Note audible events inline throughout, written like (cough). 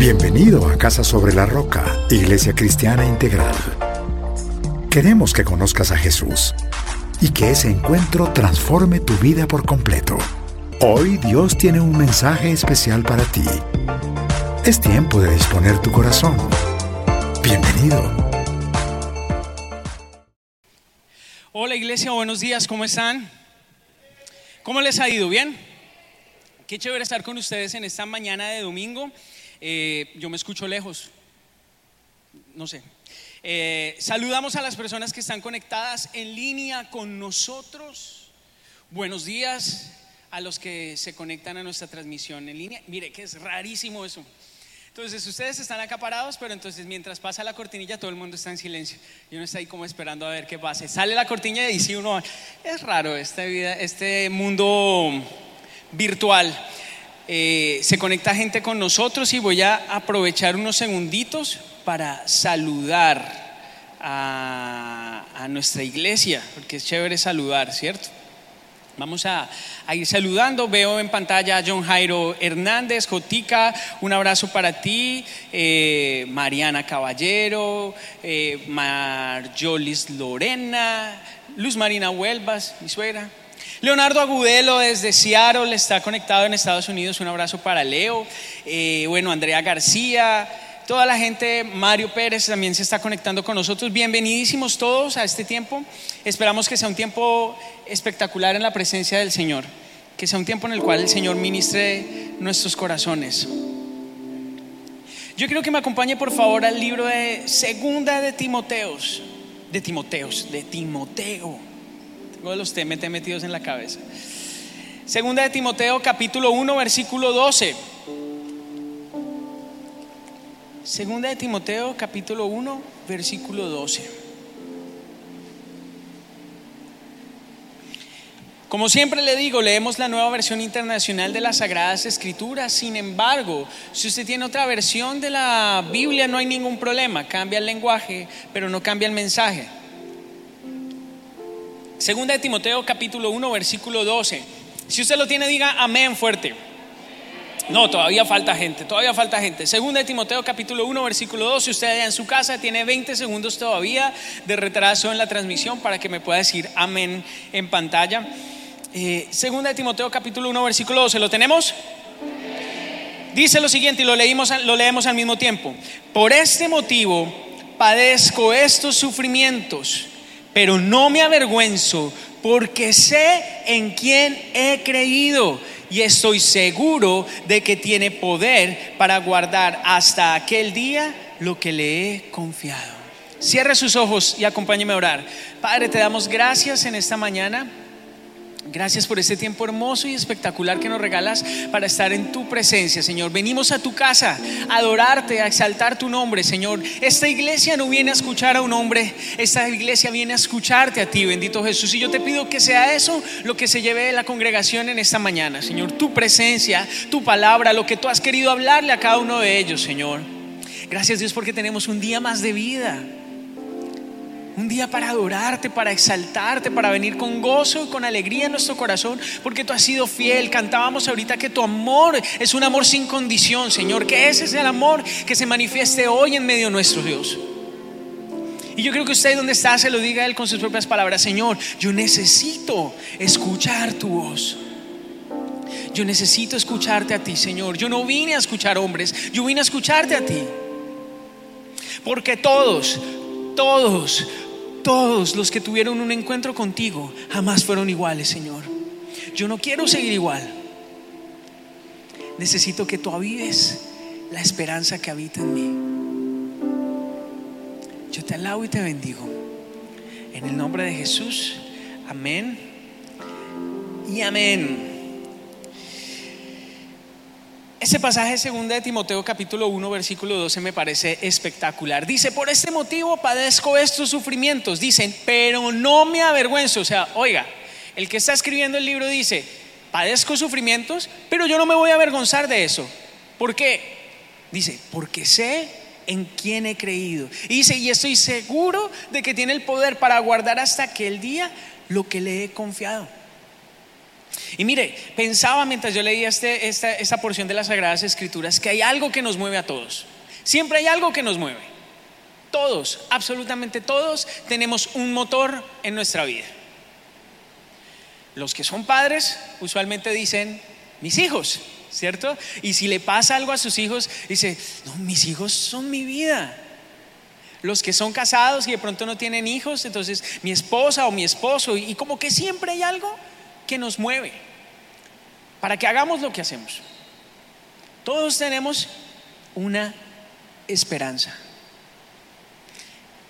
Bienvenido a Casa sobre la Roca, Iglesia Cristiana Integral. Queremos que conozcas a Jesús y que ese encuentro transforme tu vida por completo. Hoy Dios tiene un mensaje especial para ti. Es tiempo de disponer tu corazón. Bienvenido. Hola iglesia, buenos días, ¿cómo están? ¿Cómo les ha ido? ¿Bien? Qué chévere estar con ustedes en esta mañana de domingo. Eh, yo me escucho lejos, no sé. Eh, saludamos a las personas que están conectadas en línea con nosotros. Buenos días a los que se conectan a nuestra transmisión en línea. Mire que es rarísimo eso. Entonces ustedes están acaparados, pero entonces mientras pasa la cortinilla todo el mundo está en silencio. Y uno está ahí como esperando a ver qué pase. Sale la cortinilla y dice uno, es raro esta vida, este mundo virtual. Eh, se conecta gente con nosotros y voy a aprovechar unos segunditos para saludar a, nuestra iglesia, porque es chévere saludar, ¿cierto? Vamos a, ir saludando. Veo en pantalla a John Jairo Hernández, Jotica, un abrazo para ti. Eh, Mariana Caballero, eh, Marjolis Lorena, Luz Marina Huelvas, mi suegra. Leonardo Agudelo desde Seattle está conectado en Estados Unidos. Un abrazo para Leo. Eh, bueno, Andrea García, toda la gente, Mario Pérez también se está conectando con nosotros. Bienvenidísimos todos a este tiempo. Esperamos que sea un tiempo espectacular en la presencia del Señor. Que sea un tiempo en el cual el Señor ministre nuestros corazones. Yo quiero que me acompañe por favor al libro de Segunda de Timoteos. De Timoteos, de Timoteo Todos los TMT metidos en la cabeza. Segunda de Timoteo capítulo 1 versículo 12. Segunda de Timoteo capítulo 1 versículo 12. Como siempre le digo, leemos la nueva versión internacional de las Sagradas Escrituras. Sin embargo, si usted tiene otra versión de la Biblia, no hay ningún problema. Cambia el lenguaje, pero no cambia el mensaje. Segunda de Timoteo capítulo 1 versículo 12. Si usted lo tiene, diga amén fuerte. No, todavía falta gente, todavía falta gente. Segunda de Timoteo capítulo 1 versículo 12. Usted allá en su casa tiene 20 segundos todavía de retraso en la transmisión para que me pueda decir amén en pantalla. Eh, segunda de Timoteo capítulo 1 versículo 12. ¿Lo tenemos? Dice lo siguiente y lo, leímos, lo leemos al mismo tiempo. Por este motivo padezco estos sufrimientos pero no me avergüenzo porque sé en quién he creído y estoy seguro de que tiene poder para guardar hasta aquel día lo que le he confiado. Cierre sus ojos y acompáñeme a orar. Padre, te damos gracias en esta mañana Gracias por este tiempo hermoso y espectacular que nos regalas para estar en tu presencia, Señor. Venimos a tu casa a adorarte, a exaltar tu nombre, Señor. Esta iglesia no viene a escuchar a un hombre, esta iglesia viene a escucharte a ti, bendito Jesús. Y yo te pido que sea eso lo que se lleve de la congregación en esta mañana, Señor. Tu presencia, tu palabra, lo que tú has querido hablarle a cada uno de ellos, Señor. Gracias Dios porque tenemos un día más de vida. Un día para adorarte, para exaltarte, para venir con gozo y con alegría en nuestro corazón, porque tú has sido fiel. Cantábamos ahorita que tu amor es un amor sin condición, Señor, que ese es el amor que se manifieste hoy en medio de nuestro Dios. Y yo creo que usted donde está se lo diga él con sus propias palabras, Señor, yo necesito escuchar tu voz. Yo necesito escucharte a ti, Señor. Yo no vine a escuchar hombres, yo vine a escucharte a ti. Porque todos, todos, todos los que tuvieron un encuentro contigo jamás fueron iguales, Señor. Yo no quiero seguir igual. Necesito que tú avives la esperanza que habita en mí. Yo te alabo y te bendigo. En el nombre de Jesús. Amén. Y amén. Ese pasaje segunda de Timoteo capítulo 1 versículo 12 me parece espectacular. Dice, por este motivo padezco estos sufrimientos. Dicen, pero no me avergüenzo. O sea, oiga, el que está escribiendo el libro dice, padezco sufrimientos, pero yo no me voy a avergonzar de eso. ¿Por qué? Dice, porque sé en quién he creído. Y dice, y estoy seguro de que tiene el poder para guardar hasta aquel día lo que le he confiado. Y mire, pensaba mientras yo leía este, esta, esta porción de las Sagradas Escrituras que hay algo que nos mueve a todos. Siempre hay algo que nos mueve. Todos, absolutamente todos, tenemos un motor en nuestra vida. Los que son padres usualmente dicen, mis hijos, ¿cierto? Y si le pasa algo a sus hijos, dice, no, mis hijos son mi vida. Los que son casados y de pronto no tienen hijos, entonces mi esposa o mi esposo, y como que siempre hay algo que nos mueve para que hagamos lo que hacemos. Todos tenemos una esperanza.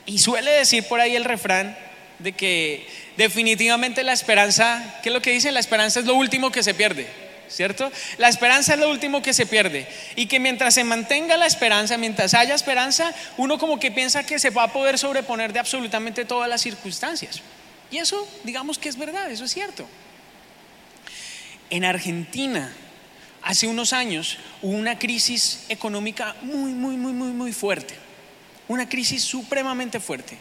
Y suele decir por ahí el refrán de que definitivamente la esperanza, ¿qué es lo que dice? La esperanza es lo último que se pierde, ¿cierto? La esperanza es lo último que se pierde. Y que mientras se mantenga la esperanza, mientras haya esperanza, uno como que piensa que se va a poder sobreponer de absolutamente todas las circunstancias. Y eso, digamos que es verdad, eso es cierto. En Argentina, hace unos años, hubo una crisis económica muy, muy, muy, muy, muy fuerte. Una crisis supremamente fuerte.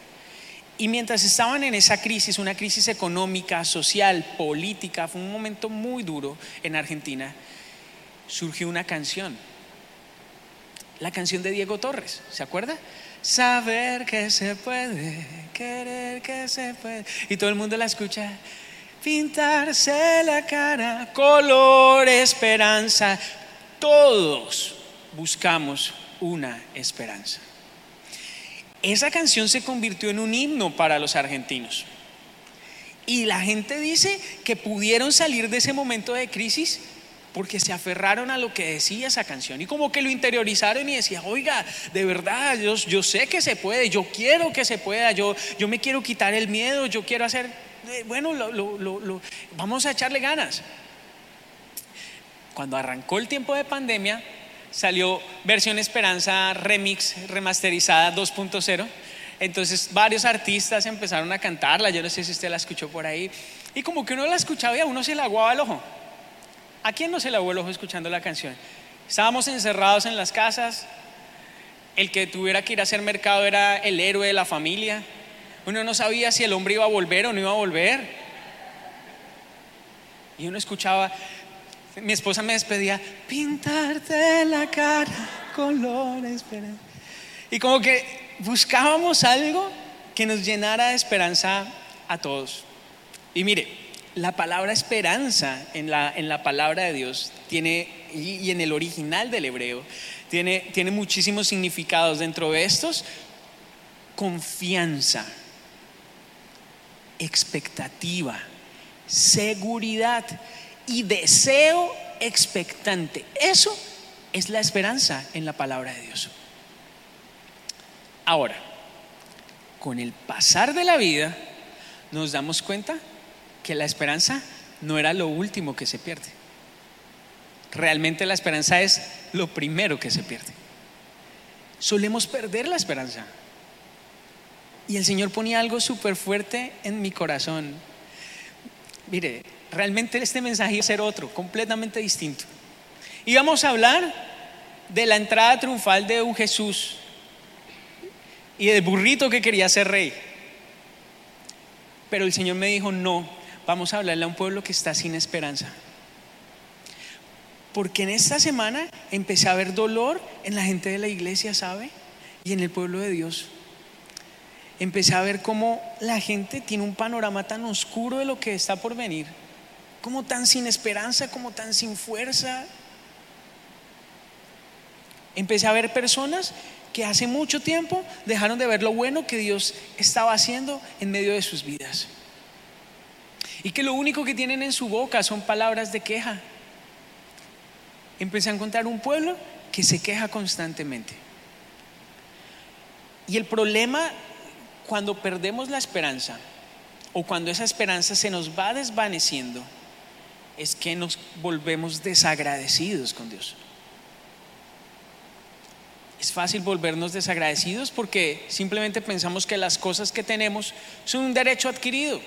Y mientras estaban en esa crisis, una crisis económica, social, política, fue un momento muy duro en Argentina, surgió una canción. La canción de Diego Torres, ¿se acuerda? Saber que se puede, querer que se puede. Y todo el mundo la escucha pintarse la cara, color, esperanza. Todos buscamos una esperanza. Esa canción se convirtió en un himno para los argentinos. Y la gente dice que pudieron salir de ese momento de crisis porque se aferraron a lo que decía esa canción y como que lo interiorizaron y decían, oiga, de verdad, yo, yo sé que se puede, yo quiero que se pueda, yo, yo me quiero quitar el miedo, yo quiero hacer eh, bueno, vamos a echarle ganas. Cuando arrancó el tiempo de pandemia, salió versión Esperanza Remix remasterizada 2.0. Entonces varios artistas empezaron a cantarla, yo no sé si usted la escuchó por ahí, y como que uno la escuchaba y a uno se le aguaba el ojo. ¿A quién no se le aguaba el ojo escuchando la canción? Estábamos encerrados en las casas, el que tuviera que ir a hacer mercado era el héroe de la familia, uno no sabía si el hombre iba a volver o no iba a volver. Y uno escuchaba, mi esposa me despedía, pintarte la cara, colores. Y como que buscábamos algo que nos llenara de esperanza a todos. Y mire, la palabra esperanza en la, en la palabra de Dios tiene, y, y en el original del hebreo, tiene, tiene muchísimos significados. Dentro de estos, confianza expectativa, seguridad y deseo expectante. Eso es la esperanza en la palabra de Dios. Ahora, con el pasar de la vida, nos damos cuenta que la esperanza no era lo último que se pierde. Realmente la esperanza es lo primero que se pierde. Solemos perder la esperanza. Y el Señor ponía algo súper fuerte en mi corazón. Mire, realmente este mensaje iba a ser otro, completamente distinto. Íbamos a hablar de la entrada triunfal de un Jesús y del burrito que quería ser rey. Pero el Señor me dijo, no, vamos a hablarle a un pueblo que está sin esperanza. Porque en esta semana empecé a ver dolor en la gente de la iglesia, ¿sabe? Y en el pueblo de Dios empecé a ver cómo la gente tiene un panorama tan oscuro de lo que está por venir, como tan sin esperanza, como tan sin fuerza. Empecé a ver personas que hace mucho tiempo dejaron de ver lo bueno que Dios estaba haciendo en medio de sus vidas. Y que lo único que tienen en su boca son palabras de queja. Empecé a encontrar un pueblo que se queja constantemente. Y el problema cuando perdemos la esperanza o cuando esa esperanza se nos va desvaneciendo, es que nos volvemos desagradecidos con Dios. Es fácil volvernos desagradecidos porque simplemente pensamos que las cosas que tenemos son un derecho adquirido.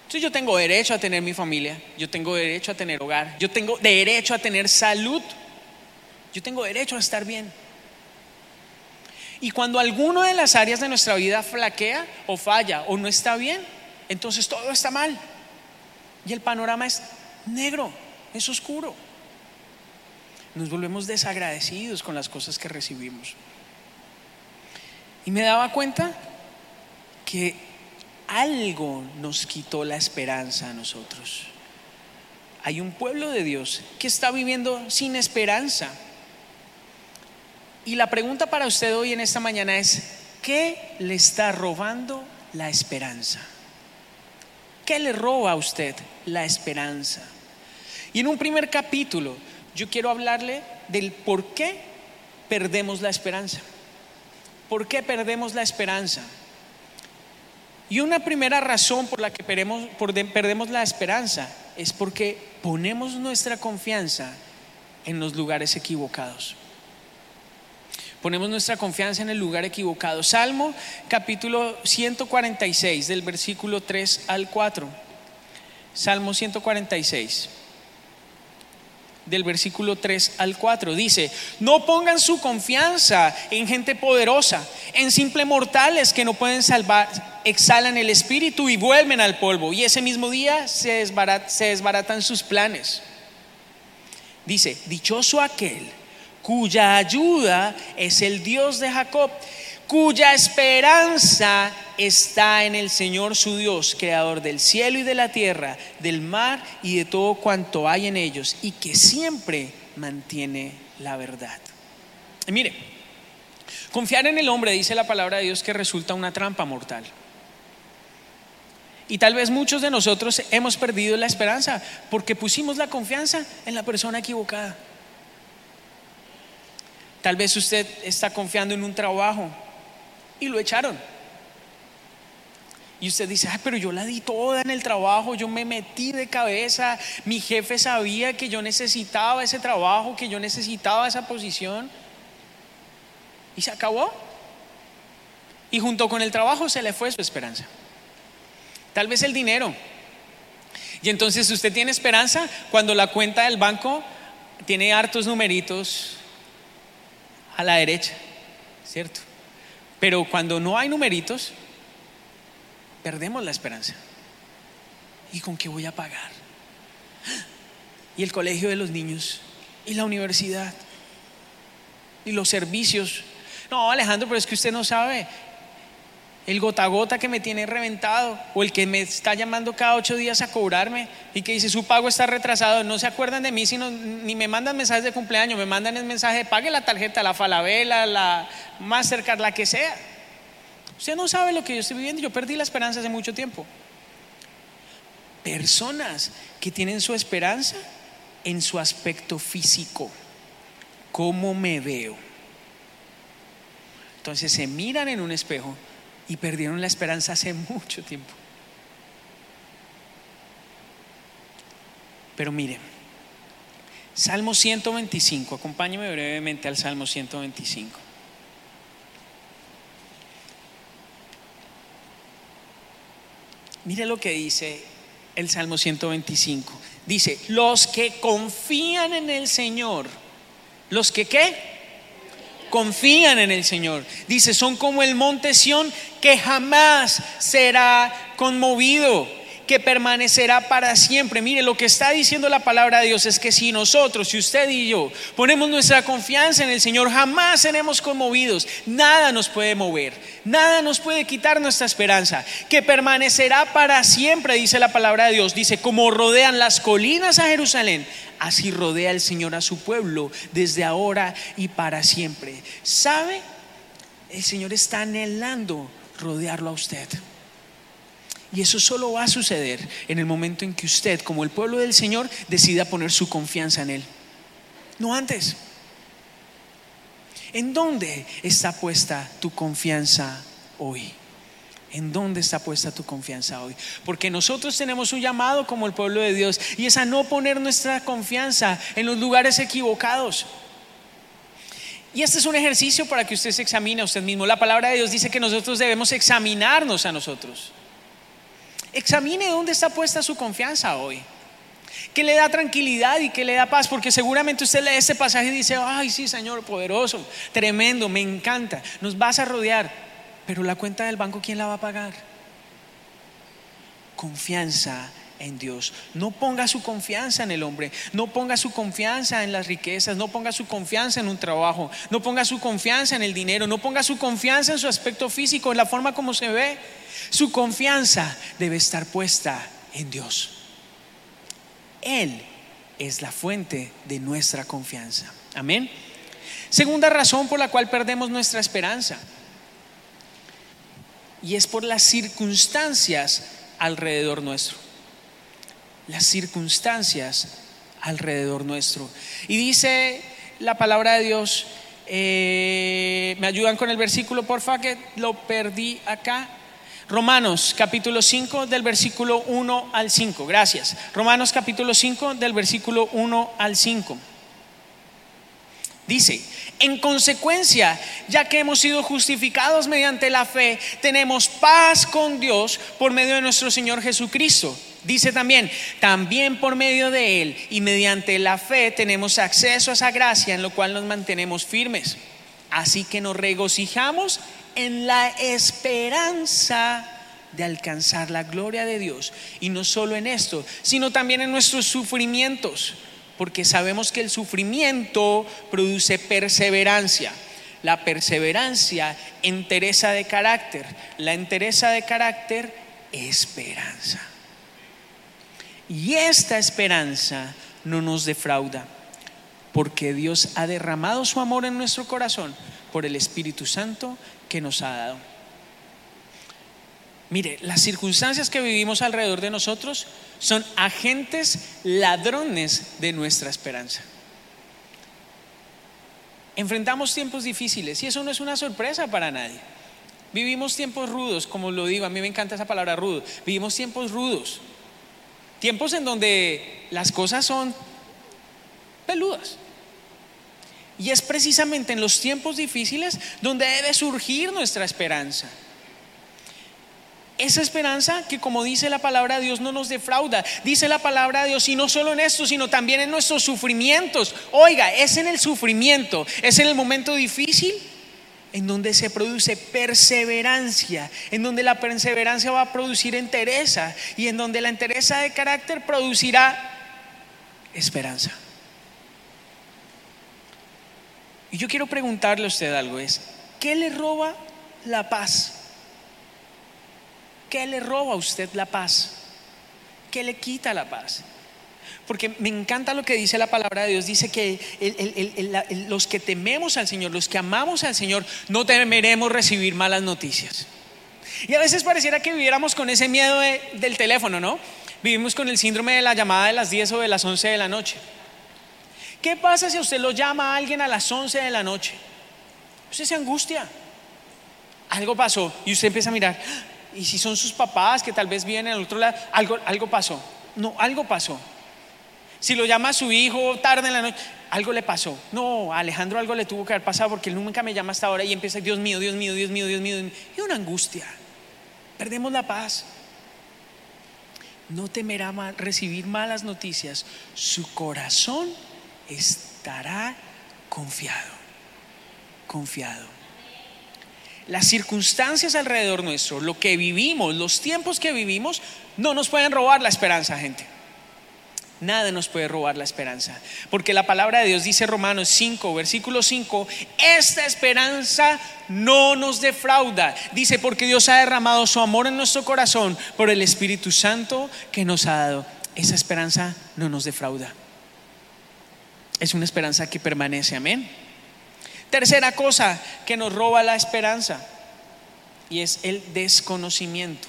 Entonces yo tengo derecho a tener mi familia, yo tengo derecho a tener hogar, yo tengo derecho a tener salud, yo tengo derecho a estar bien. Y cuando alguno de las áreas de nuestra vida flaquea o falla o no está bien, entonces todo está mal. Y el panorama es negro, es oscuro. Nos volvemos desagradecidos con las cosas que recibimos. Y me daba cuenta que algo nos quitó la esperanza a nosotros. Hay un pueblo de Dios que está viviendo sin esperanza. Y la pregunta para usted hoy en esta mañana es, ¿qué le está robando la esperanza? ¿Qué le roba a usted la esperanza? Y en un primer capítulo yo quiero hablarle del por qué perdemos la esperanza. ¿Por qué perdemos la esperanza? Y una primera razón por la que perdemos, la esperanza es porque ponemos nuestra confianza en los lugares equivocados. Ponemos nuestra confianza en el lugar equivocado. Salmo capítulo 146 del versículo 3 al 4. Salmo 146 del versículo 3 al 4. Dice, no pongan su confianza en gente poderosa, en simples mortales que no pueden salvar, exhalan el espíritu y vuelven al polvo. Y ese mismo día se, se desbaratan sus planes. Dice, dichoso aquel cuya ayuda es el Dios de Jacob, cuya esperanza está en el Señor su Dios, creador del cielo y de la tierra, del mar y de todo cuanto hay en ellos, y que siempre mantiene la verdad. Y mire, confiar en el hombre, dice la palabra de Dios, que resulta una trampa mortal. Y tal vez muchos de nosotros hemos perdido la esperanza porque pusimos la confianza en la persona equivocada. Tal vez usted está confiando en un trabajo y lo echaron. Y usted dice, pero yo la di toda en el trabajo, yo me metí de cabeza, mi jefe sabía que yo necesitaba ese trabajo, que yo necesitaba esa posición. Y se acabó. Y junto con el trabajo se le fue su esperanza. Tal vez el dinero. Y entonces usted tiene esperanza cuando la cuenta del banco tiene hartos numeritos a la derecha, ¿cierto? Pero cuando no hay numeritos, perdemos la esperanza. ¿Y con qué voy a pagar? Y el colegio de los niños, y la universidad, y los servicios. No, Alejandro, pero es que usted no sabe. El gota a gota que me tiene reventado, o el que me está llamando cada ocho días a cobrarme y que dice su pago está retrasado, no se acuerdan de mí, sino ni me mandan mensajes de cumpleaños, me mandan el mensaje, pague la tarjeta, la falabela, la Mastercard, la que sea. Usted no sabe lo que yo estoy viviendo. Yo perdí la esperanza hace mucho tiempo. Personas que tienen su esperanza en su aspecto físico. ¿Cómo me veo? Entonces se miran en un espejo y perdieron la esperanza hace mucho tiempo. Pero mire, Salmo 125, acompáñeme brevemente al Salmo 125. Mire lo que dice el Salmo 125. Dice, los que confían en el Señor, los que qué? Confían en el Señor. Dice, son como el monte Sión que jamás será conmovido que permanecerá para siempre. Mire, lo que está diciendo la palabra de Dios es que si nosotros, si usted y yo ponemos nuestra confianza en el Señor, jamás seremos conmovidos. Nada nos puede mover, nada nos puede quitar nuestra esperanza, que permanecerá para siempre, dice la palabra de Dios. Dice, como rodean las colinas a Jerusalén, así rodea el Señor a su pueblo desde ahora y para siempre. ¿Sabe? El Señor está anhelando rodearlo a usted. Y eso solo va a suceder en el momento en que usted, como el pueblo del Señor, decida poner su confianza en Él. No antes. ¿En dónde está puesta tu confianza hoy? ¿En dónde está puesta tu confianza hoy? Porque nosotros tenemos un llamado como el pueblo de Dios y es a no poner nuestra confianza en los lugares equivocados. Y este es un ejercicio para que usted se examine a usted mismo. La palabra de Dios dice que nosotros debemos examinarnos a nosotros. Examine dónde está puesta su confianza hoy. Que le da tranquilidad y que le da paz, porque seguramente usted lee este pasaje y dice, ay sí, Señor, poderoso, tremendo, me encanta, nos vas a rodear, pero la cuenta del banco, ¿quién la va a pagar? Confianza en Dios. No ponga su confianza en el hombre, no ponga su confianza en las riquezas, no ponga su confianza en un trabajo, no ponga su confianza en el dinero, no ponga su confianza en su aspecto físico, en la forma como se ve. Su confianza debe estar puesta en Dios. Él es la fuente de nuestra confianza. Amén. Segunda razón por la cual perdemos nuestra esperanza. Y es por las circunstancias alrededor nuestro. Las circunstancias alrededor nuestro. Y dice la palabra de Dios, eh, ¿me ayudan con el versículo, porfa, que lo perdí acá? Romanos capítulo 5 del versículo 1 al 5. Gracias. Romanos capítulo 5 del versículo 1 al 5. Dice, en consecuencia, ya que hemos sido justificados mediante la fe, tenemos paz con Dios por medio de nuestro Señor Jesucristo. Dice también, también por medio de Él y mediante la fe tenemos acceso a esa gracia en lo cual nos mantenemos firmes. Así que nos regocijamos en la esperanza de alcanzar la gloria de Dios. Y no solo en esto, sino también en nuestros sufrimientos porque sabemos que el sufrimiento produce perseverancia. La perseverancia, entereza de carácter. La entereza de carácter, esperanza. Y esta esperanza no nos defrauda, porque Dios ha derramado su amor en nuestro corazón por el Espíritu Santo que nos ha dado. Mire, las circunstancias que vivimos alrededor de nosotros son agentes ladrones de nuestra esperanza. Enfrentamos tiempos difíciles y eso no es una sorpresa para nadie. Vivimos tiempos rudos, como lo digo, a mí me encanta esa palabra rudo. Vivimos tiempos rudos. Tiempos en donde las cosas son peludas. Y es precisamente en los tiempos difíciles donde debe surgir nuestra esperanza esa esperanza que como dice la palabra de Dios no nos defrauda. Dice la palabra de Dios y no solo en esto, sino también en nuestros sufrimientos. Oiga, es en el sufrimiento, es en el momento difícil en donde se produce perseverancia, en donde la perseverancia va a producir entereza y en donde la entereza de carácter producirá esperanza. Y yo quiero preguntarle a usted algo, es, ¿qué le roba la paz? ¿Qué le roba a usted la paz? ¿Qué le quita la paz? Porque me encanta lo que dice la palabra de Dios. Dice que los que tememos al Señor, los que amamos al Señor, no temeremos recibir malas noticias. Y a veces pareciera que viviéramos con ese miedo del teléfono, ¿no? Vivimos con el síndrome de la llamada de las 10 o de las 11 de la noche. ¿Qué pasa si usted lo llama a alguien a las 11 de la noche? Usted se angustia. Algo pasó y usted empieza a mirar, y si son sus papás que tal vez viven en el otro lado, algo, algo pasó. No, algo pasó. Si lo llama su hijo tarde en la noche, algo le pasó. No, a Alejandro algo le tuvo que haber pasado porque él nunca me llama hasta ahora y empieza, Dios mío, Dios mío, Dios mío, Dios mío. Y una angustia. Perdemos la paz. No temerá recibir malas noticias. Su corazón estará confiado. Confiado las circunstancias alrededor nuestro, lo que vivimos, los tiempos que vivimos, no nos pueden robar la esperanza, gente. Nada nos puede robar la esperanza. Porque la palabra de Dios dice Romanos 5, versículo 5, esta esperanza no nos defrauda. Dice, porque Dios ha derramado su amor en nuestro corazón por el Espíritu Santo que nos ha dado. Esa esperanza no nos defrauda. Es una esperanza que permanece, amén. Tercera cosa que nos roba la esperanza y es el desconocimiento.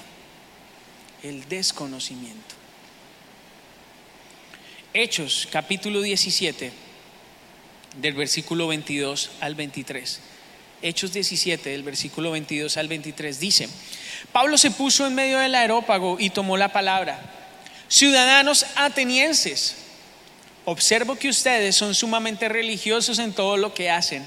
El desconocimiento. Hechos capítulo 17 del versículo 22 al 23. Hechos 17 del versículo 22 al 23 dice, Pablo se puso en medio del aerópago y tomó la palabra. Ciudadanos atenienses, observo que ustedes son sumamente religiosos en todo lo que hacen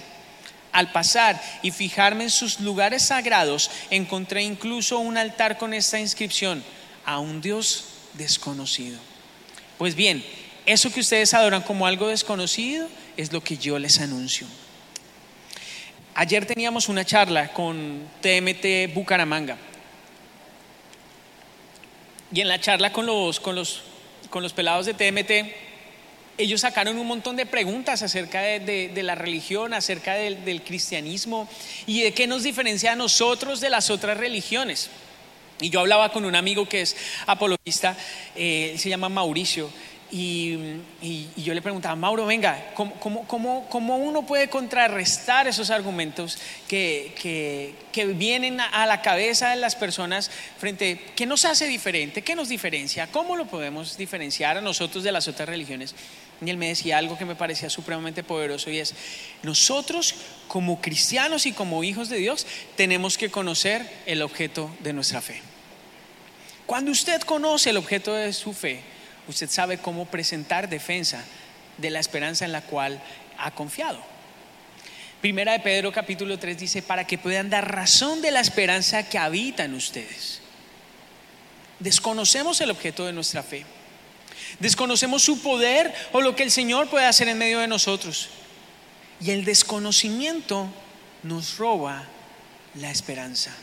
al pasar y fijarme en sus lugares sagrados, encontré incluso un altar con esta inscripción, a un Dios desconocido. Pues bien, eso que ustedes adoran como algo desconocido es lo que yo les anuncio. Ayer teníamos una charla con TMT Bucaramanga. Y en la charla con los, con los, con los pelados de TMT, ellos sacaron un montón de preguntas acerca de, la religión, acerca del, cristianismo y de qué nos diferencia a nosotros de las otras religiones. Y yo hablaba con un amigo que es apologista, eh, se llama Mauricio, y, yo le preguntaba, Mauro, venga, ¿cómo, uno puede contrarrestar esos argumentos que, que, vienen a la cabeza de las personas frente, ¿qué nos hace diferente? ¿Qué nos diferencia? ¿Cómo lo podemos diferenciar a nosotros de las otras religiones? Y él me decía algo que me parecía supremamente poderoso y es, nosotros como cristianos y como hijos de Dios tenemos que conocer el objeto de nuestra fe. Cuando usted conoce el objeto de su fe, usted sabe cómo presentar defensa de la esperanza en la cual ha confiado. Primera de Pedro capítulo 3 dice, para que puedan dar razón de la esperanza que habita en ustedes. Desconocemos el objeto de nuestra fe. Desconocemos su poder o lo que el Señor puede hacer en medio de nosotros. Y el desconocimiento nos roba la esperanza.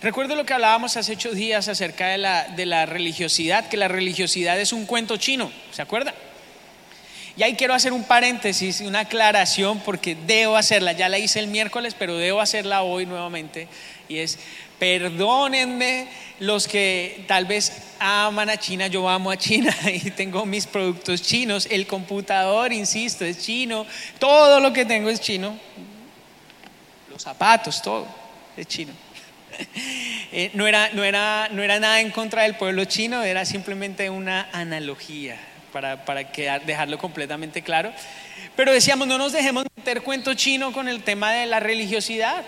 Recuerdo lo que hablábamos hace ocho días acerca de la, de la religiosidad, que la religiosidad es un cuento chino, ¿se acuerda? Y ahí quiero hacer un paréntesis, una aclaración, porque debo hacerla, ya la hice el miércoles, pero debo hacerla hoy nuevamente, y es, Perdónenme los que tal vez aman a China, yo amo a China (laughs) y tengo mis productos chinos, el computador, insisto, es chino, todo lo que tengo es chino, los zapatos, todo es chino. (laughs) Eh, no, era, no, era, no era nada en contra del pueblo chino, era simplemente una analogía para, para dejarlo completamente claro. Pero decíamos, no nos dejemos meter cuento chino con el tema de la religiosidad.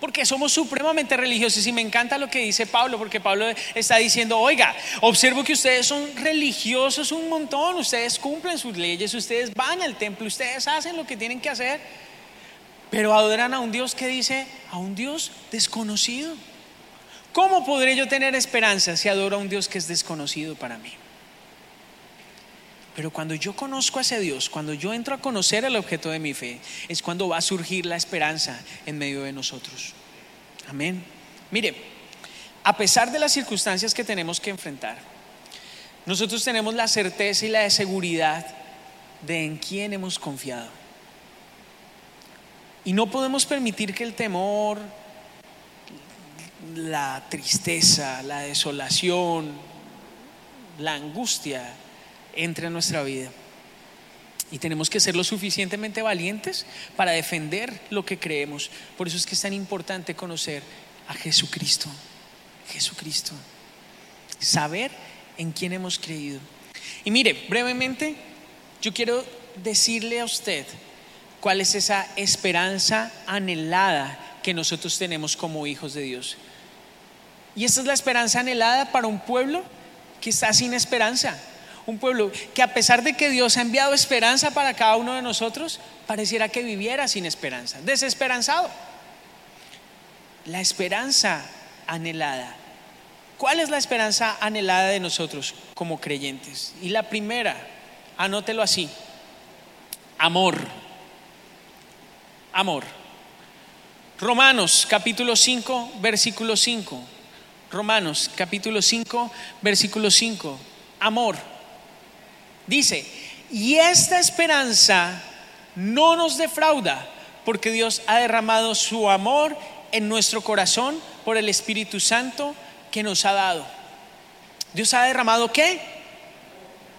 Porque somos supremamente religiosos y me encanta lo que dice Pablo, porque Pablo está diciendo, oiga, observo que ustedes son religiosos un montón, ustedes cumplen sus leyes, ustedes van al templo, ustedes hacen lo que tienen que hacer, pero adoran a un Dios que dice, a un Dios desconocido. ¿Cómo podré yo tener esperanza si adoro a un Dios que es desconocido para mí? Pero cuando yo conozco a ese Dios, cuando yo entro a conocer el objeto de mi fe, es cuando va a surgir la esperanza en medio de nosotros. Amén. Mire, a pesar de las circunstancias que tenemos que enfrentar, nosotros tenemos la certeza y la seguridad de en quién hemos confiado. Y no podemos permitir que el temor, la tristeza, la desolación, la angustia, entre en nuestra vida. Y tenemos que ser lo suficientemente valientes para defender lo que creemos. Por eso es que es tan importante conocer a Jesucristo. Jesucristo. Saber en quién hemos creído. Y mire, brevemente, yo quiero decirle a usted cuál es esa esperanza anhelada que nosotros tenemos como hijos de Dios. Y esta es la esperanza anhelada para un pueblo que está sin esperanza un pueblo que a pesar de que Dios ha enviado esperanza para cada uno de nosotros, pareciera que viviera sin esperanza, desesperanzado. La esperanza anhelada. ¿Cuál es la esperanza anhelada de nosotros como creyentes? Y la primera, anótelo así, amor. Amor. Romanos capítulo 5, versículo 5. Romanos capítulo 5, versículo 5. Amor. Dice, y esta esperanza no nos defrauda, porque Dios ha derramado su amor en nuestro corazón por el Espíritu Santo que nos ha dado. Dios ha derramado qué?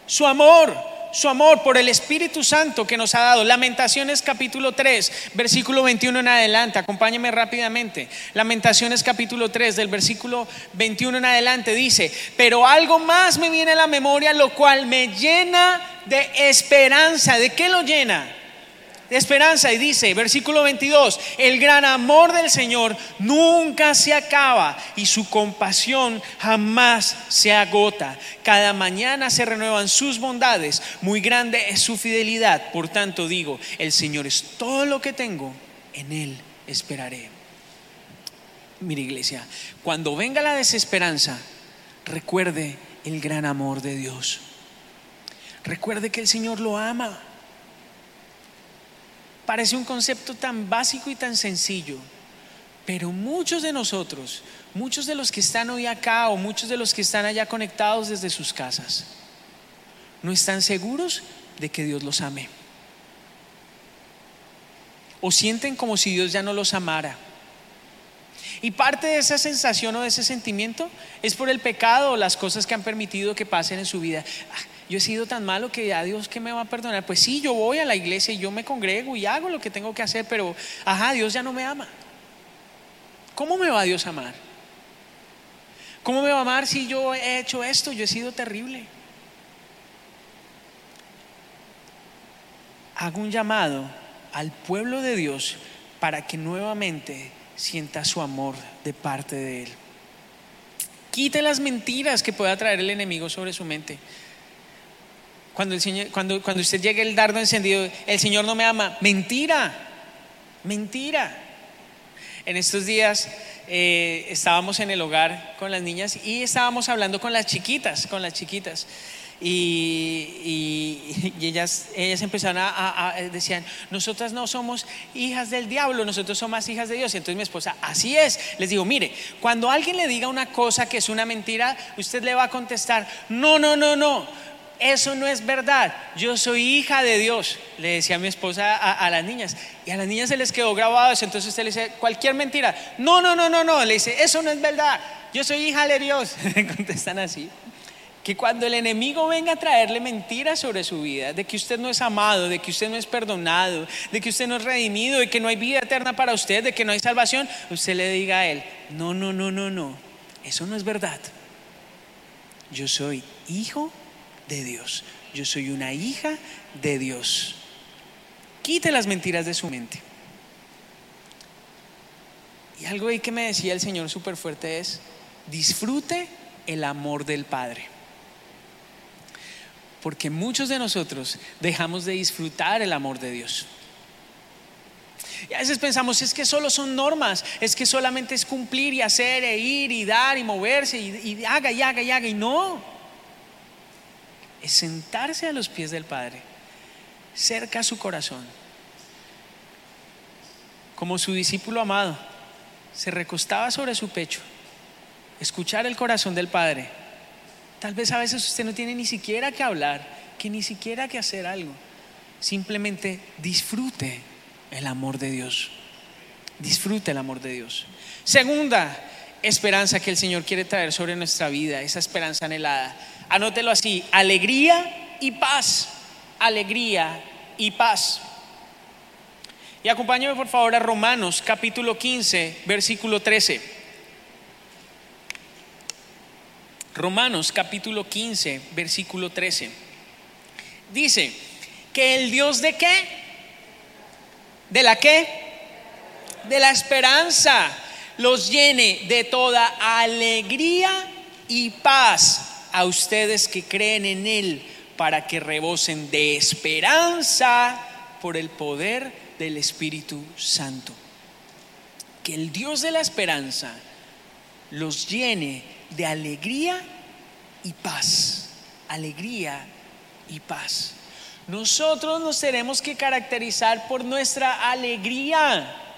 Su amor su amor por el Espíritu Santo que nos ha dado. Lamentaciones capítulo 3, versículo 21 en adelante. Acompáñeme rápidamente. Lamentaciones capítulo 3 del versículo 21 en adelante dice, pero algo más me viene a la memoria, lo cual me llena de esperanza. ¿De qué lo llena? De esperanza y dice, versículo 22, el gran amor del Señor nunca se acaba y su compasión jamás se agota. Cada mañana se renuevan sus bondades, muy grande es su fidelidad. Por tanto digo, el Señor es todo lo que tengo, en Él esperaré. Mira iglesia, cuando venga la desesperanza, recuerde el gran amor de Dios. Recuerde que el Señor lo ama Parece un concepto tan básico y tan sencillo, pero muchos de nosotros muchos de los que están hoy acá o muchos de los que están allá conectados desde sus casas no están seguros de que Dios los ame. O sienten como si Dios ya no los amara. Y parte de esa sensación o de ese sentimiento es por el pecado o las cosas que han permitido que pasen en su vida. Ah, yo he sido tan malo que a Dios que me va a perdonar. Pues sí, yo voy a la iglesia y yo me congrego y hago lo que tengo que hacer, pero ajá, Dios ya no me ama. ¿Cómo me va Dios a amar? ¿Cómo me va a amar si yo he hecho esto? Yo he sido terrible. Hago un llamado al pueblo de Dios para que nuevamente sienta su amor de parte de Él. Quite las mentiras que pueda traer el enemigo sobre su mente. Cuando, el cuando, cuando usted llegue el dardo encendido, el Señor no me ama. Mentira, mentira. En estos días eh, estábamos en el hogar con las niñas y estábamos hablando con las chiquitas, con las chiquitas. Y, ellas, ellas empezaron a, decían, nosotras no somos hijas del diablo, nosotros somos hijas de Dios. Y entonces mi esposa, así es. Les digo, mire, cuando alguien le diga una cosa que es una mentira, usted le va a contestar, no, no, no, no eso no es verdad. Yo soy hija de Dios, le decía mi esposa a, las niñas. Y a las niñas se les quedó grabado eso. Entonces usted le dice, cualquier mentira. No, no, no, no, no. Le dice, eso no es verdad. Yo soy hija de Dios. (laughs) Contestan así. Que cuando el enemigo venga a traerle mentiras sobre su vida, de que usted no es amado, de que usted no es perdonado, de que usted no es redimido, de que no hay vida eterna para usted, de que no hay salvación, usted le diga a él, no, no, no, no, no, eso no es verdad. Yo soy hijo de Dios. Yo soy una hija de Dios. Quite las mentiras de su mente. Y algo ahí que me decía el Señor súper fuerte es, disfrute el amor del Padre. Porque muchos de nosotros dejamos de disfrutar el amor de Dios. Y a veces pensamos, es que solo son normas, es que solamente es cumplir y hacer e ir y dar y moverse y, y haga y haga y haga. Y no, es sentarse a los pies del Padre, cerca a su corazón, como su discípulo amado, se recostaba sobre su pecho, escuchar el corazón del Padre. Tal vez a veces usted no tiene ni siquiera que hablar, que ni siquiera que hacer algo. Simplemente disfrute el amor de Dios. Disfrute el amor de Dios. Segunda esperanza que el Señor quiere traer sobre nuestra vida, esa esperanza anhelada Anótelo así, alegría y paz, alegría y paz. Y acompáñame por favor a Romanos capítulo 15, versículo 13. Romanos capítulo 15, versículo 13. Dice que el Dios de qué? ¿De la qué? De la esperanza los llene de toda alegría y paz a ustedes que creen en Él para que rebosen de esperanza por el poder del Espíritu Santo. Que el Dios de la esperanza los llene de alegría y paz. Alegría y paz. Nosotros nos tenemos que caracterizar por nuestra alegría.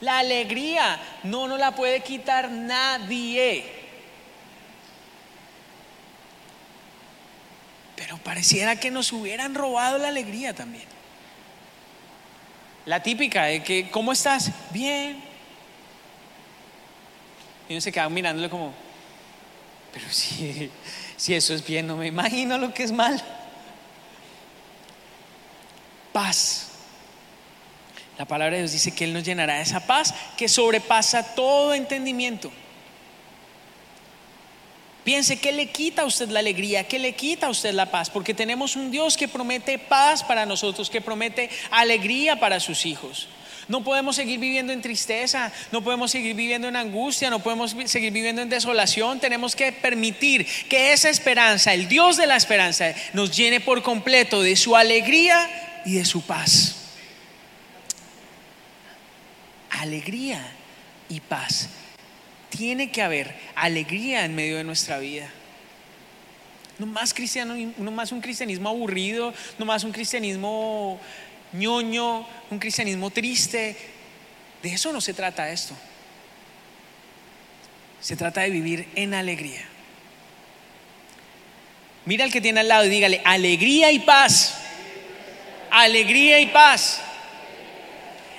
La alegría no nos la puede quitar nadie. Pero pareciera que nos hubieran robado la alegría también. La típica de que, ¿cómo estás? Bien. Y uno se queda mirándole como, pero si, si eso es bien, no me imagino lo que es mal. Paz. La palabra de Dios dice que Él nos llenará de esa paz que sobrepasa todo entendimiento. Piense que le quita a usted la alegría, que le quita a usted la paz, porque tenemos un Dios que promete paz para nosotros, que promete alegría para sus hijos. No podemos seguir viviendo en tristeza, no podemos seguir viviendo en angustia, no podemos seguir viviendo en desolación. Tenemos que permitir que esa esperanza, el Dios de la esperanza, nos llene por completo de su alegría y de su paz. Alegría y paz tiene que haber alegría en medio de nuestra vida. No más cristiano, no más un cristianismo aburrido, no más un cristianismo ñoño, un cristianismo triste. De eso no se trata esto. Se trata de vivir en alegría. Mira al que tiene al lado y dígale, alegría y paz. Alegría y paz.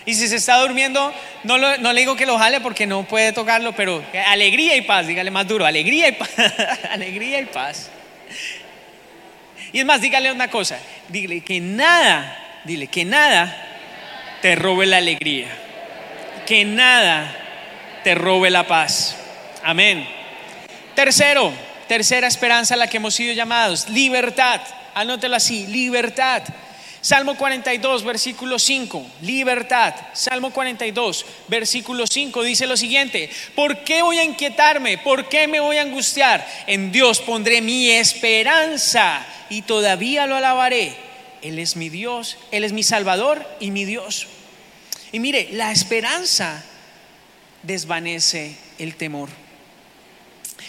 Y si se está durmiendo, no, no, le digo que lo jale porque no puede tocarlo, pero alegría y paz, dígale más duro, alegría y paz, (laughs) alegría y paz. Y es más, dígale una cosa, dile que nada, dile que nada te robe la alegría, que nada te robe la paz. Amén. Tercero, tercera esperanza a la que hemos sido llamados, libertad. Anótelo así, libertad. Salmo 42, versículo 5, libertad. Salmo 42, versículo 5 dice lo siguiente, ¿por qué voy a inquietarme? ¿Por qué me voy a angustiar? En Dios pondré mi esperanza y todavía lo alabaré. Él es mi Dios, Él es mi Salvador y mi Dios. Y mire, la esperanza desvanece el temor.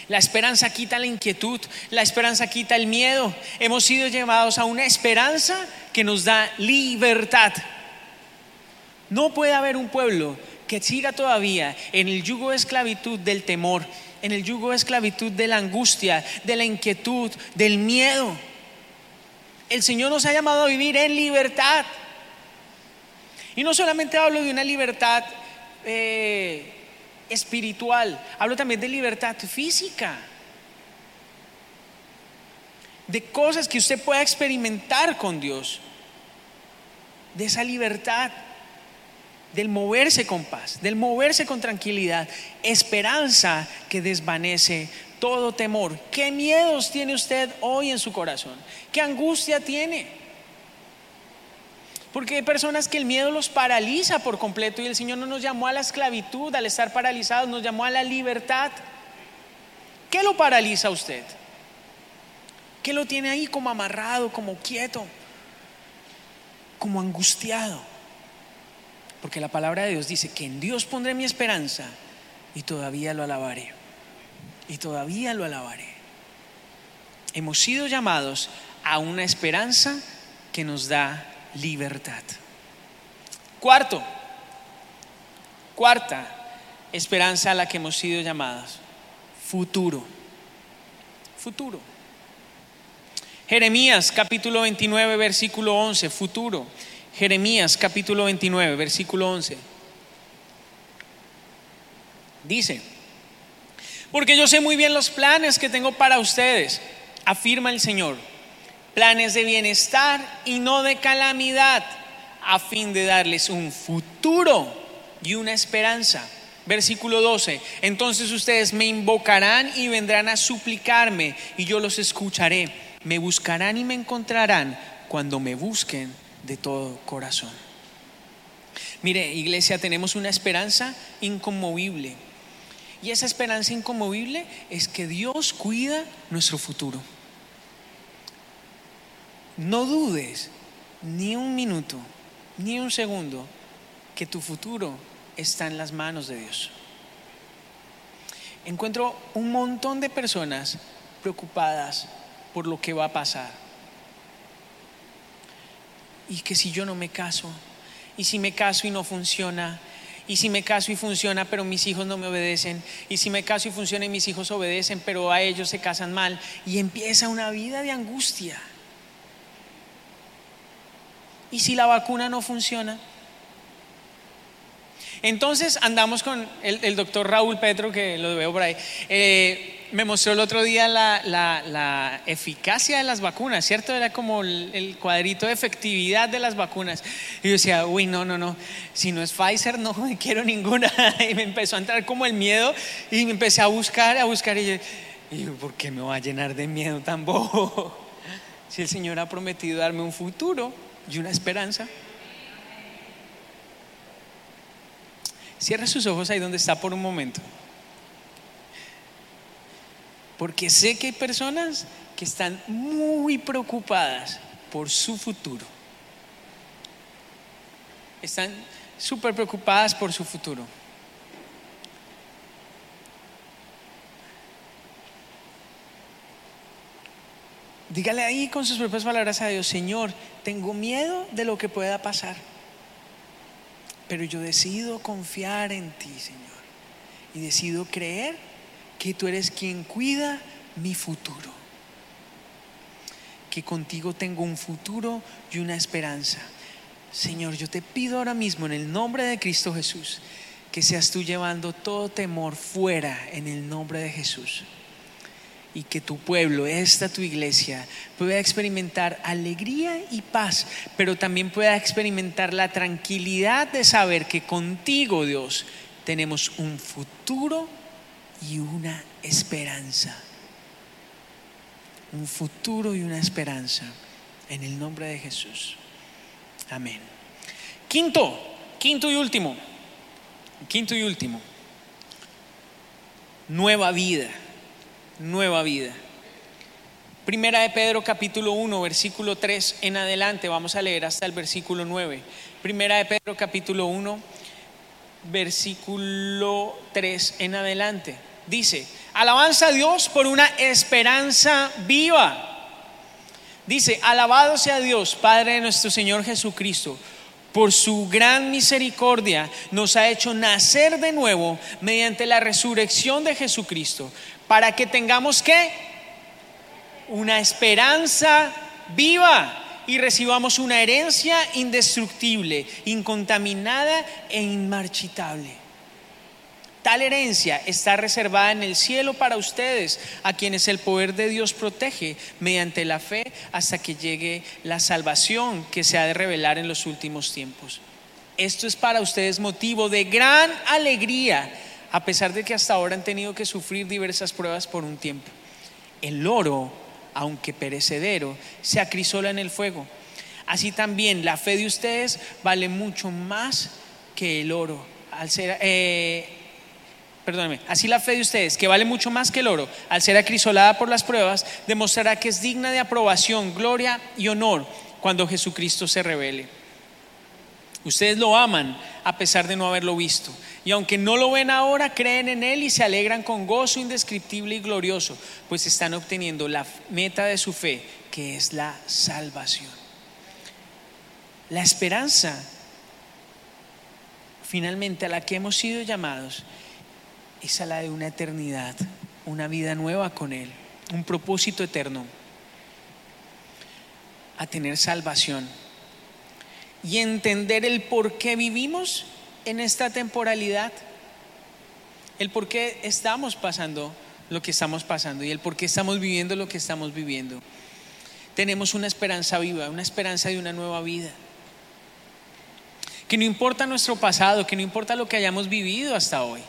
La esperanza quita la inquietud, la esperanza quita el miedo. Hemos sido llevados a una esperanza que nos da libertad. No puede haber un pueblo que siga todavía en el yugo de esclavitud del temor, en el yugo de esclavitud de la angustia, de la inquietud, del miedo. El Señor nos ha llamado a vivir en libertad. Y no solamente hablo de una libertad eh, espiritual, hablo también de libertad física, de cosas que usted pueda experimentar con Dios, de esa libertad, del moverse con paz, del moverse con tranquilidad, esperanza que desvanece todo temor. ¿Qué miedos tiene usted hoy en su corazón? ¿Qué angustia tiene? Porque hay personas que el miedo los paraliza por completo y el Señor no nos llamó a la esclavitud, al estar paralizados, nos llamó a la libertad. ¿Qué lo paraliza a usted? ¿Qué lo tiene ahí como amarrado, como quieto, como angustiado? Porque la palabra de Dios dice que en Dios pondré mi esperanza y todavía lo alabaré. Y todavía lo alabaré. Hemos sido llamados a una esperanza que nos da libertad. Cuarto, cuarta esperanza a la que hemos sido llamados, futuro. Futuro. Jeremías capítulo 29, versículo 11, futuro. Jeremías capítulo 29, versículo 11. Dice, porque yo sé muy bien los planes que tengo para ustedes, afirma el Señor planes de bienestar y no de calamidad, a fin de darles un futuro y una esperanza. Versículo 12, entonces ustedes me invocarán y vendrán a suplicarme y yo los escucharé. Me buscarán y me encontrarán cuando me busquen de todo corazón. Mire, iglesia, tenemos una esperanza inconmovible. Y esa esperanza inconmovible es que Dios cuida nuestro futuro. No dudes ni un minuto, ni un segundo, que tu futuro está en las manos de Dios. Encuentro un montón de personas preocupadas por lo que va a pasar. Y que si yo no me caso, y si me caso y no funciona, y si me caso y funciona, pero mis hijos no me obedecen, y si me caso y funciona y mis hijos obedecen, pero a ellos se casan mal, y empieza una vida de angustia. ¿Y si la vacuna no funciona? Entonces andamos con el, doctor Raúl Petro, que lo veo por ahí. Eh, me mostró el otro día la, eficacia de las vacunas, ¿cierto? Era como el, cuadrito de efectividad de las vacunas. Y yo decía, uy, no, no, no, si no es Pfizer, no quiero ninguna. (laughs) Y me empezó a entrar como el miedo y me empecé a buscar, a buscar. Y yo, y yo ¿por qué me va a llenar de miedo tan bobo? (laughs) Si el Señor ha prometido darme un futuro y una esperanza. Cierra sus ojos ahí donde está por un momento. Porque sé que hay personas que están muy preocupadas por su futuro. Están súper preocupadas por su futuro. Dígale ahí con sus propias palabras a Dios, Señor, tengo miedo de lo que pueda pasar, pero yo decido confiar en ti, Señor, y decido creer que tú eres quien cuida mi futuro. Que contigo tengo un futuro y una esperanza. Señor, yo te pido ahora mismo en el nombre de Cristo Jesús que seas tú llevando todo temor fuera en el nombre de Jesús. Y que tu pueblo, esta tu iglesia, pueda experimentar alegría y paz, pero también pueda experimentar la tranquilidad de saber que contigo, Dios, tenemos un futuro y una esperanza. Un futuro y una esperanza. En el nombre de Jesús. Amén. Quinto, quinto y último. Quinto y último. Nueva vida. Nueva vida. Primera de Pedro capítulo 1, versículo 3 en adelante. Vamos a leer hasta el versículo 9. Primera de Pedro capítulo 1, versículo 3 en adelante. Dice, alabanza a Dios por una esperanza viva. Dice, alabado sea Dios, Padre de nuestro Señor Jesucristo por su gran misericordia, nos ha hecho nacer de nuevo mediante la resurrección de Jesucristo, para que tengamos que una esperanza viva y recibamos una herencia indestructible, incontaminada e inmarchitable. Tal herencia está reservada en el cielo para ustedes, a quienes el poder de Dios protege mediante la fe hasta que llegue la salvación que se ha de revelar en los últimos tiempos. Esto es para ustedes motivo de gran alegría, a pesar de que hasta ahora han tenido que sufrir diversas pruebas por un tiempo. El oro, aunque perecedero, se acrisola en el fuego. Así también la fe de ustedes vale mucho más que el oro. Al ser, eh, perdóneme, así la fe de ustedes, que vale mucho más que el oro, al ser acrisolada por las pruebas, demostrará que es digna de aprobación, gloria y honor cuando Jesucristo se revele. Ustedes lo aman a pesar de no haberlo visto. Y aunque no lo ven ahora, creen en Él y se alegran con gozo indescriptible y glorioso, pues están obteniendo la meta de su fe, que es la salvación. La esperanza, finalmente, a la que hemos sido llamados, es a la de una eternidad, una vida nueva con Él, un propósito eterno, a tener salvación y entender el por qué vivimos en esta temporalidad, el por qué estamos pasando lo que estamos pasando y el por qué estamos viviendo lo que estamos viviendo. Tenemos una esperanza viva, una esperanza de una nueva vida. Que no importa nuestro pasado, que no importa lo que hayamos vivido hasta hoy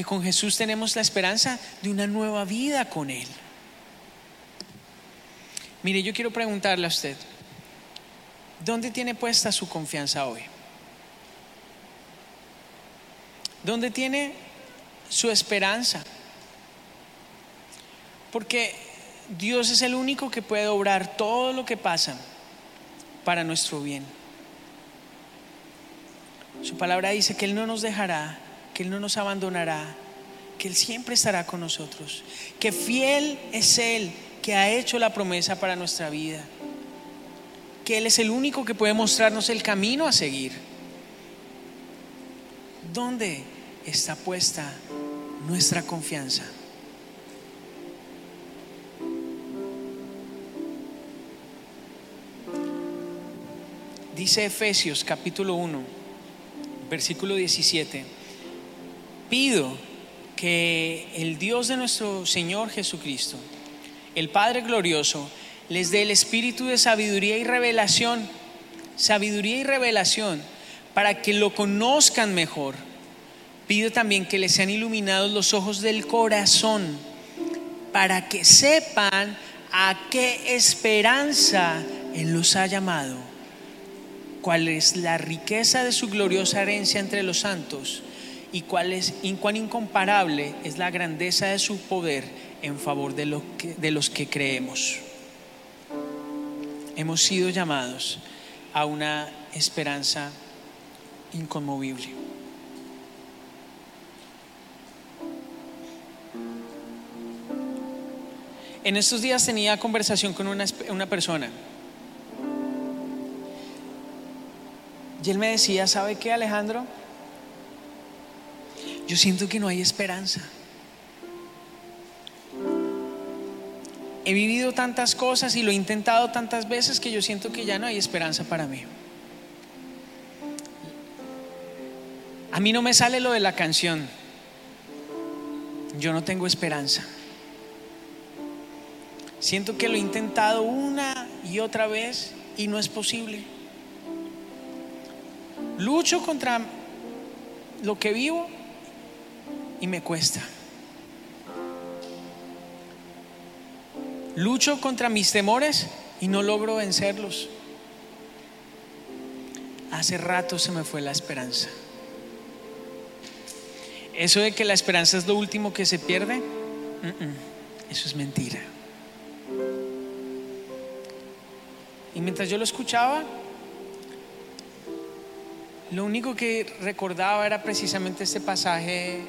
que con Jesús tenemos la esperanza de una nueva vida con Él. Mire, yo quiero preguntarle a usted, ¿dónde tiene puesta su confianza hoy? ¿Dónde tiene su esperanza? Porque Dios es el único que puede obrar todo lo que pasa para nuestro bien. Su palabra dice que Él no nos dejará que Él no nos abandonará, que Él siempre estará con nosotros, que fiel es Él que ha hecho la promesa para nuestra vida, que Él es el único que puede mostrarnos el camino a seguir. ¿Dónde está puesta nuestra confianza? Dice Efesios capítulo 1, versículo 17 pido que el Dios de nuestro Señor Jesucristo, el Padre glorioso, les dé el espíritu de sabiduría y revelación, sabiduría y revelación, para que lo conozcan mejor. Pido también que les sean iluminados los ojos del corazón, para que sepan a qué esperanza Él los ha llamado, cuál es la riqueza de su gloriosa herencia entre los santos y cuál es, cuán incomparable es la grandeza de su poder en favor de, los que creemos. Hemos sido llamados a una esperanza inconmovible. En estos días tenía conversación con una, persona. Y él me decía, ¿sabe qué Alejandro? yo siento que no hay esperanza. He vivido tantas cosas y lo he intentado tantas veces que yo siento que ya no hay esperanza para mí. A mí no me sale lo de la canción. Yo no tengo esperanza. Siento que lo he intentado una y otra vez y no es posible. Lucho contra lo que vivo y me cuesta. Lucho contra mis temores y no logro vencerlos. Hace rato se me fue la esperanza. Eso de que la esperanza es lo último que se pierde, eso es mentira. Y mientras yo lo escuchaba, lo único que recordaba era precisamente este pasaje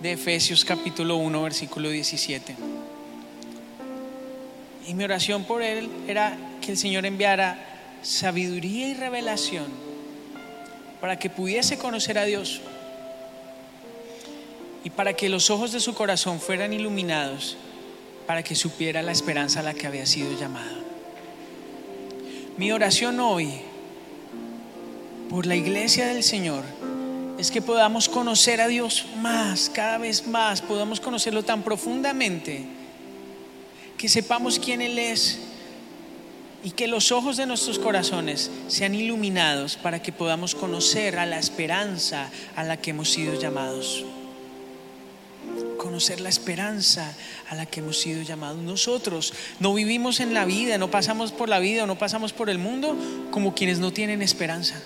de Efesios capítulo 1, versículo 17. Y mi oración por él era que el Señor enviara sabiduría y revelación para que pudiese conocer a Dios y para que los ojos de su corazón fueran iluminados para que supiera la esperanza a la que había sido llamado. Mi oración hoy por la iglesia del Señor es que podamos conocer a Dios más, cada vez más, podamos conocerlo tan profundamente que sepamos quién Él es y que los ojos de nuestros corazones sean iluminados para que podamos conocer a la esperanza a la que hemos sido llamados. Conocer la esperanza a la que hemos sido llamados. Nosotros no vivimos en la vida, no pasamos por la vida, no pasamos por el mundo como quienes no tienen esperanza.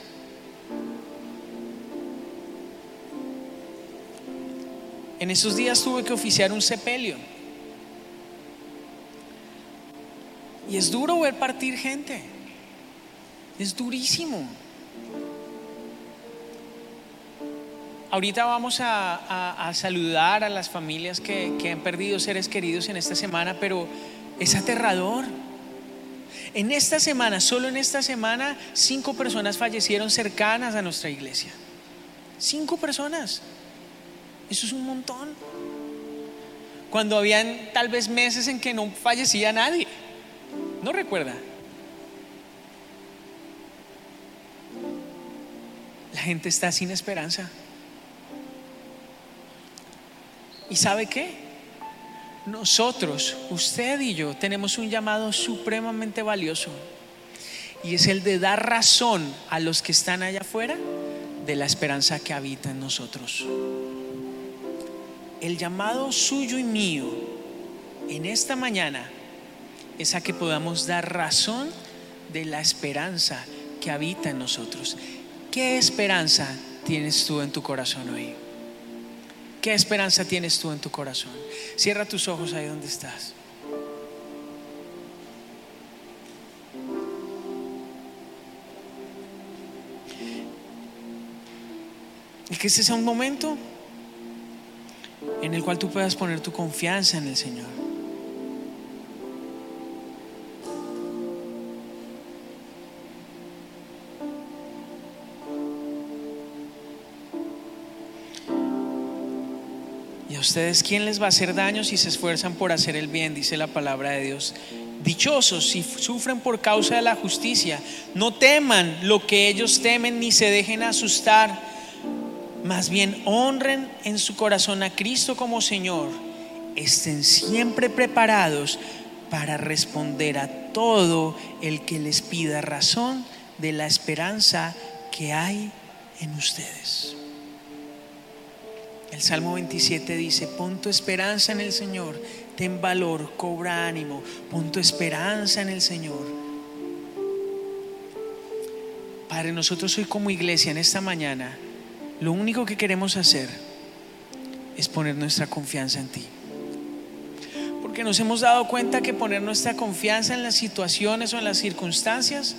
En esos días tuve que oficiar un sepelio. Y es duro ver partir gente. Es durísimo. Ahorita vamos a, saludar a las familias que, que han perdido seres queridos en esta semana, pero es aterrador. En esta semana, solo en esta semana, cinco personas fallecieron cercanas a nuestra iglesia. Cinco personas. Eso es un montón. Cuando habían tal vez meses en que no fallecía nadie. ¿No recuerda? La gente está sin esperanza. ¿Y sabe qué? Nosotros, usted y yo, tenemos un llamado supremamente valioso. Y es el de dar razón a los que están allá afuera de la esperanza que habita en nosotros. El llamado suyo y mío en esta mañana es a que podamos dar razón de la esperanza que habita en nosotros. ¿Qué esperanza tienes tú en tu corazón hoy? ¿Qué esperanza tienes tú en tu corazón? Cierra tus ojos ahí donde estás. Y que este sea un momento en el cual tú puedas poner tu confianza en el Señor. Ustedes quién les va a hacer daño si se esfuerzan por hacer el bien, dice la palabra de Dios. Dichosos si sufren por causa de la justicia. No teman lo que ellos temen ni se dejen asustar. Más bien honren en su corazón a Cristo como Señor. Estén siempre preparados para responder a todo el que les pida razón de la esperanza que hay en ustedes. El Salmo 27 dice, pon tu esperanza en el Señor, ten valor, cobra ánimo, pon tu esperanza en el Señor. Padre, nosotros hoy como iglesia en esta mañana, lo único que queremos hacer es poner nuestra confianza en ti. Porque nos hemos dado cuenta que poner nuestra confianza en las situaciones o en las circunstancias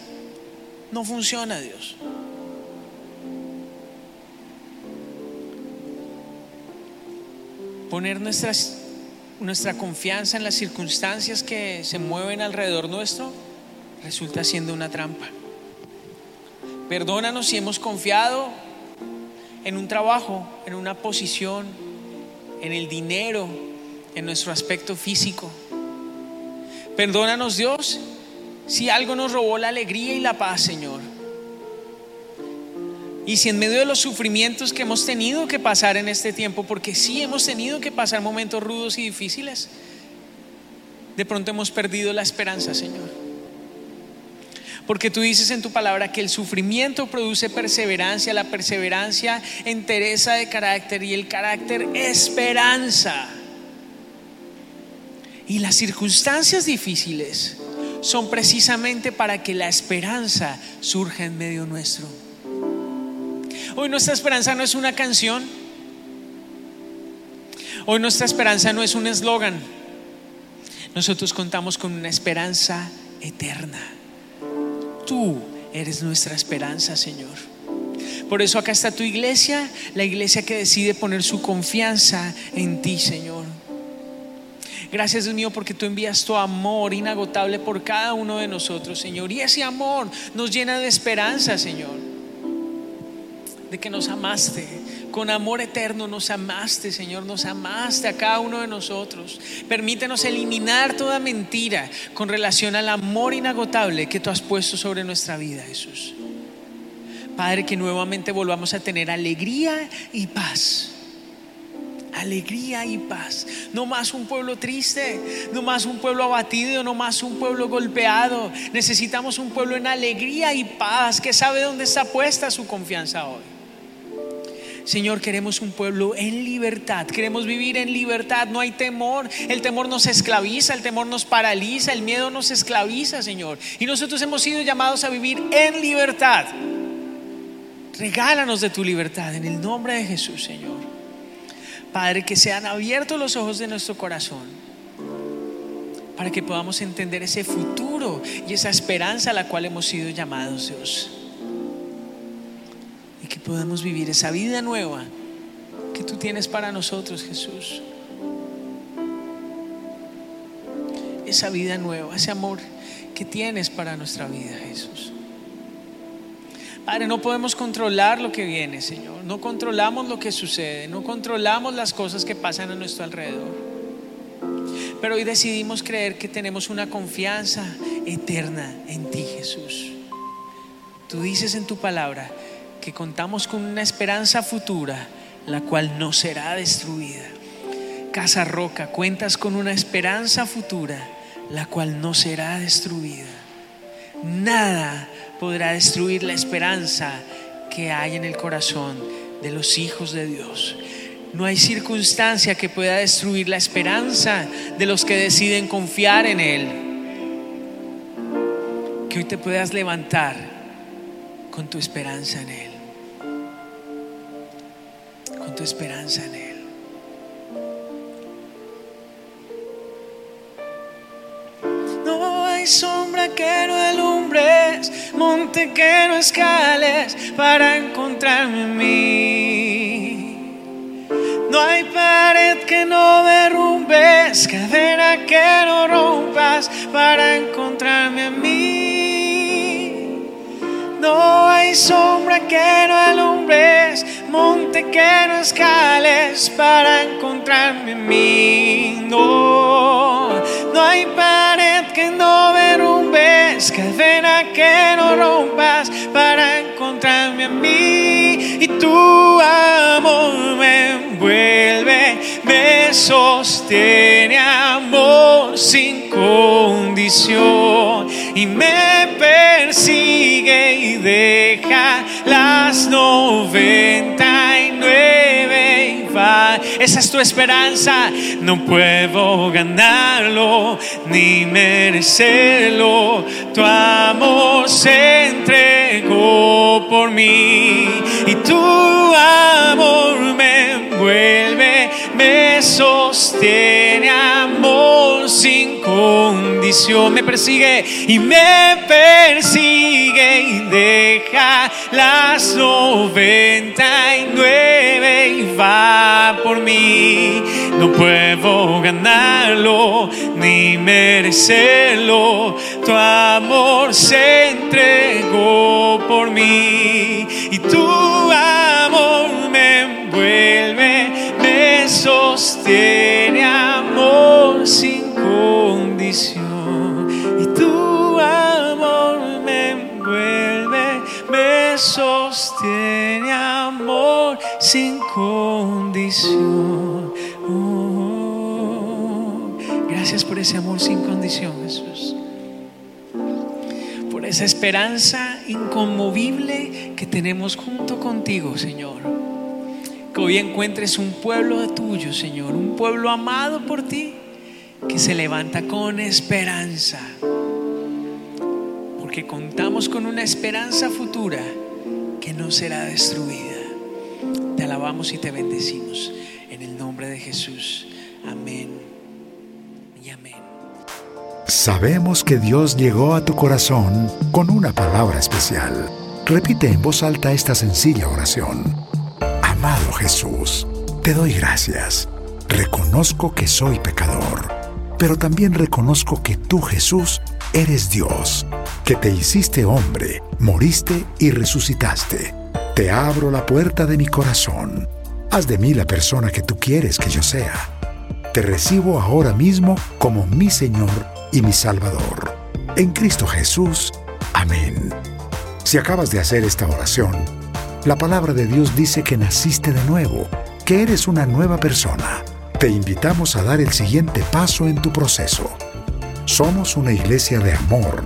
no funciona, Dios. Poner nuestra confianza en las circunstancias que se mueven alrededor nuestro resulta siendo una trampa. Perdónanos si hemos confiado en un trabajo, en una posición, en el dinero, en nuestro aspecto físico. Perdónanos Dios si algo nos robó la alegría y la paz, Señor. Y si en medio de los sufrimientos que hemos tenido que pasar en este tiempo, porque sí hemos tenido que pasar momentos rudos y difíciles, de pronto hemos perdido la esperanza, Señor. Porque tú dices en tu palabra que el sufrimiento produce perseverancia, la perseverancia entereza de carácter y el carácter esperanza. Y las circunstancias difíciles son precisamente para que la esperanza surja en medio nuestro. Hoy nuestra esperanza no es una canción. Hoy nuestra esperanza no es un eslogan. Nosotros contamos con una esperanza eterna. Tú eres nuestra esperanza, Señor. Por eso acá está tu iglesia, la iglesia que decide poner su confianza en ti, Señor. Gracias, Dios mío, porque tú envías tu amor inagotable por cada uno de nosotros, Señor. Y ese amor nos llena de esperanza, Señor. De que nos amaste, con amor eterno nos amaste, Señor, nos amaste a cada uno de nosotros. Permítenos eliminar toda mentira con relación al amor inagotable que tú has puesto sobre nuestra vida, Jesús. Padre, que nuevamente volvamos a tener alegría y paz. Alegría y paz. No más un pueblo triste, no más un pueblo abatido, no más un pueblo golpeado. Necesitamos un pueblo en alegría y paz que sabe dónde está puesta su confianza hoy. Señor, queremos un pueblo en libertad, queremos vivir en libertad, no hay temor, el temor nos esclaviza, el temor nos paraliza, el miedo nos esclaviza, Señor. Y nosotros hemos sido llamados a vivir en libertad. Regálanos de tu libertad en el nombre de Jesús, Señor. Padre, que sean abiertos los ojos de nuestro corazón para que podamos entender ese futuro y esa esperanza a la cual hemos sido llamados, Dios que podamos vivir esa vida nueva que tú tienes para nosotros, Jesús. Esa vida nueva, ese amor que tienes para nuestra vida, Jesús. Padre, no podemos controlar lo que viene, Señor. No controlamos lo que sucede, no controlamos las cosas que pasan a nuestro alrededor. Pero hoy decidimos creer que tenemos una confianza eterna en ti, Jesús. Tú dices en tu palabra que contamos con una esperanza futura, la cual no será destruida. Casa Roca, cuentas con una esperanza futura, la cual no será destruida. Nada podrá destruir la esperanza que hay en el corazón de los hijos de Dios. No hay circunstancia que pueda destruir la esperanza de los que deciden confiar en Él. Que hoy te puedas levantar con tu esperanza en Él tu esperanza en Él. No hay sombra que no alumbres, monte que no escales para encontrarme en mí. No hay pared que no derrumbes, cadena que no rompas para encontrarme en mí. No hay sombra que no alumbres, monte que no escales para encontrarme en mí. No, no hay pared que no derrumbes, cadena que no rompas para encontrarme a mí. Y tu amor me envuelve, me sostiene, amor sin condición. Y me persigue y deja las noventa esa es tu esperanza. No puedo ganarlo ni merecerlo. Tu amor se entregó por mí y tu amor me envuelve, me sostiene condición. Me persigue y me persigue y deja las noventa y nueve y va por mí. No puedo ganarlo ni merecerlo. Tu amor se entregó por mí y tu amor me envuelve, me sostiene amor envuelve, sostiene amor sin condición. Oh, gracias por ese amor sin condición, Jesús. Por esa esperanza inconmovible que tenemos junto contigo, Señor. Que hoy encuentres un pueblo tuyo, Señor, un pueblo amado por ti, que se levanta con esperanza que contamos con una esperanza futura que no será destruida. Te alabamos y te bendecimos en el nombre de Jesús. Amén y amén. Sabemos que Dios llegó a tu corazón con una palabra especial. Repite en voz alta esta sencilla oración. Amado Jesús, te doy gracias. Reconozco que soy pecador, pero también reconozco que tú, Jesús, eres Dios que te hiciste hombre, moriste y resucitaste. Te abro la puerta de mi corazón. Haz de mí la persona que tú quieres que yo sea. Te recibo ahora mismo como mi Señor y mi Salvador. En Cristo Jesús. Amén. Si acabas de hacer esta oración, la palabra de Dios dice que naciste de nuevo, que eres una nueva persona. Te invitamos a dar el siguiente paso en tu proceso. Somos una iglesia de amor